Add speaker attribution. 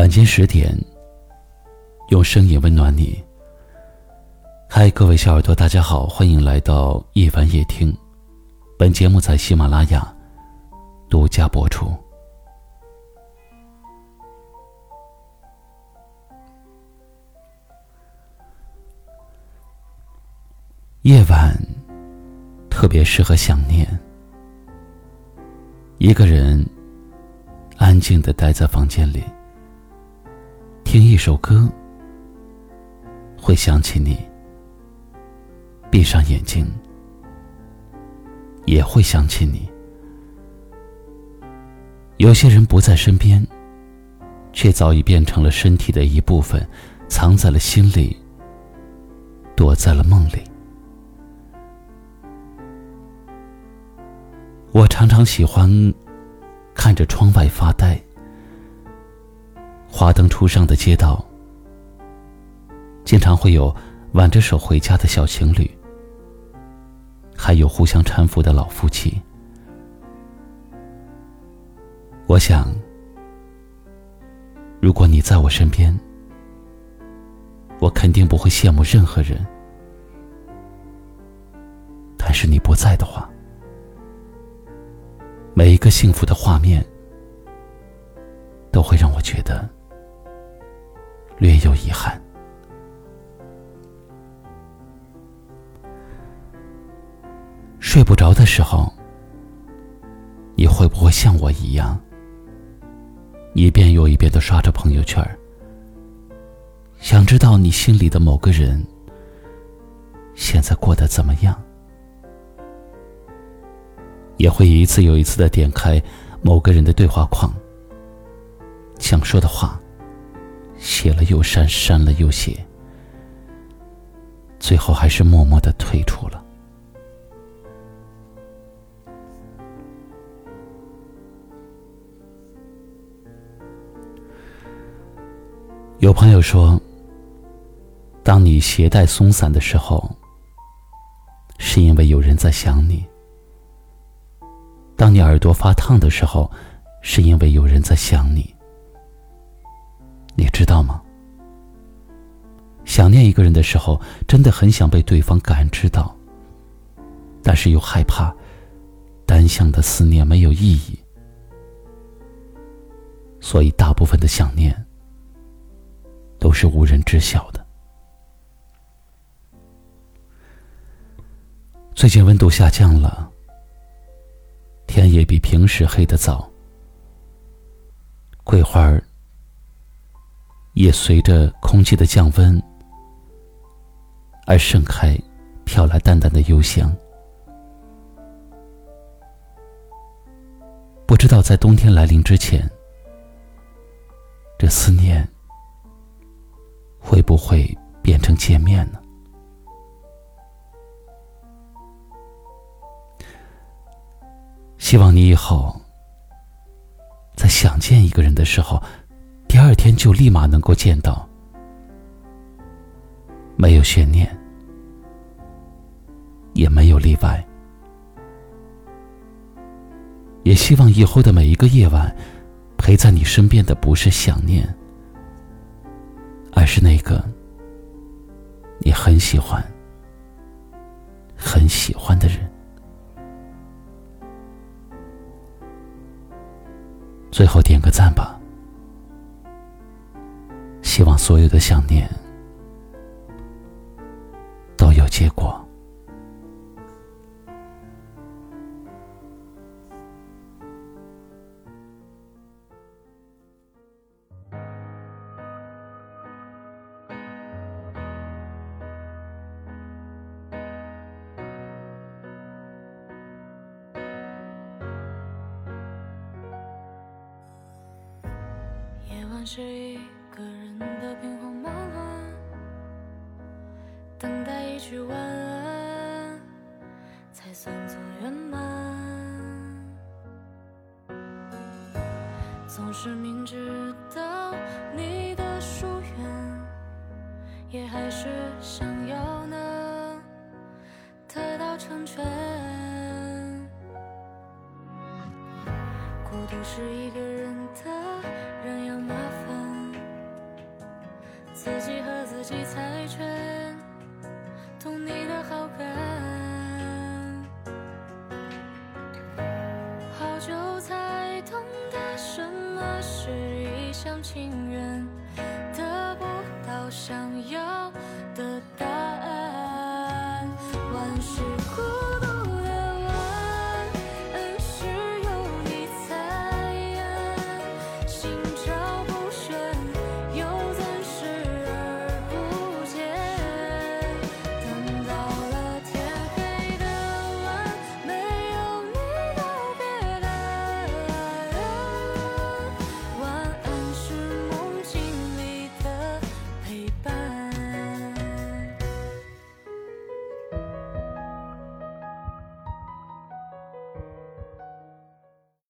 Speaker 1: 晚间十点，用声音温暖你。嗨，各位小耳朵，大家好，欢迎来到夜晚夜听。本节目在喜马拉雅独家播出。夜晚特别适合想念，一个人安静的待在房间里。听一首歌，会想起你；闭上眼睛，也会想起你。有些人不在身边，却早已变成了身体的一部分，藏在了心里，躲在了梦里。我常常喜欢看着窗外发呆。华灯初上的街道，经常会有挽着手回家的小情侣，还有互相搀扶的老夫妻。我想，如果你在我身边，我肯定不会羡慕任何人。但是你不在的话，每一个幸福的画面，都会让我觉得。略有遗憾。睡不着的时候，你会不会像我一样，一遍又一遍的刷着朋友圈想知道你心里的某个人现在过得怎么样？也会一次又一次的点开某个人的对话框，想说的话。写了又删，删了又写，最后还是默默的退出了。有朋友说，当你鞋带松散的时候，是因为有人在想你；当你耳朵发烫的时候，是因为有人在想你。你知道吗？想念一个人的时候，真的很想被对方感知到，但是又害怕单向的思念没有意义，所以大部分的想念都是无人知晓的。最近温度下降了，天也比平时黑得早，桂花儿。也随着空气的降温而盛开，飘来淡淡的幽香。不知道在冬天来临之前，这思念会不会变成见面呢？希望你以后在想见一个人的时候。第二天就立马能够见到，没有悬念，也没有例外。也希望以后的每一个夜晚，陪在你身边的不是想念，而是那个你很喜欢、很喜欢的人。最后点个赞吧。希望所有的想念都有结果。
Speaker 2: 是一个人的兵荒马乱，等待一句晚安，才算作圆满。总是明知道你的疏远，也还是想要能得到成全。孤独是一个人的自己猜拳懂你的好感。好久才懂得什么是一厢情愿得不到想要的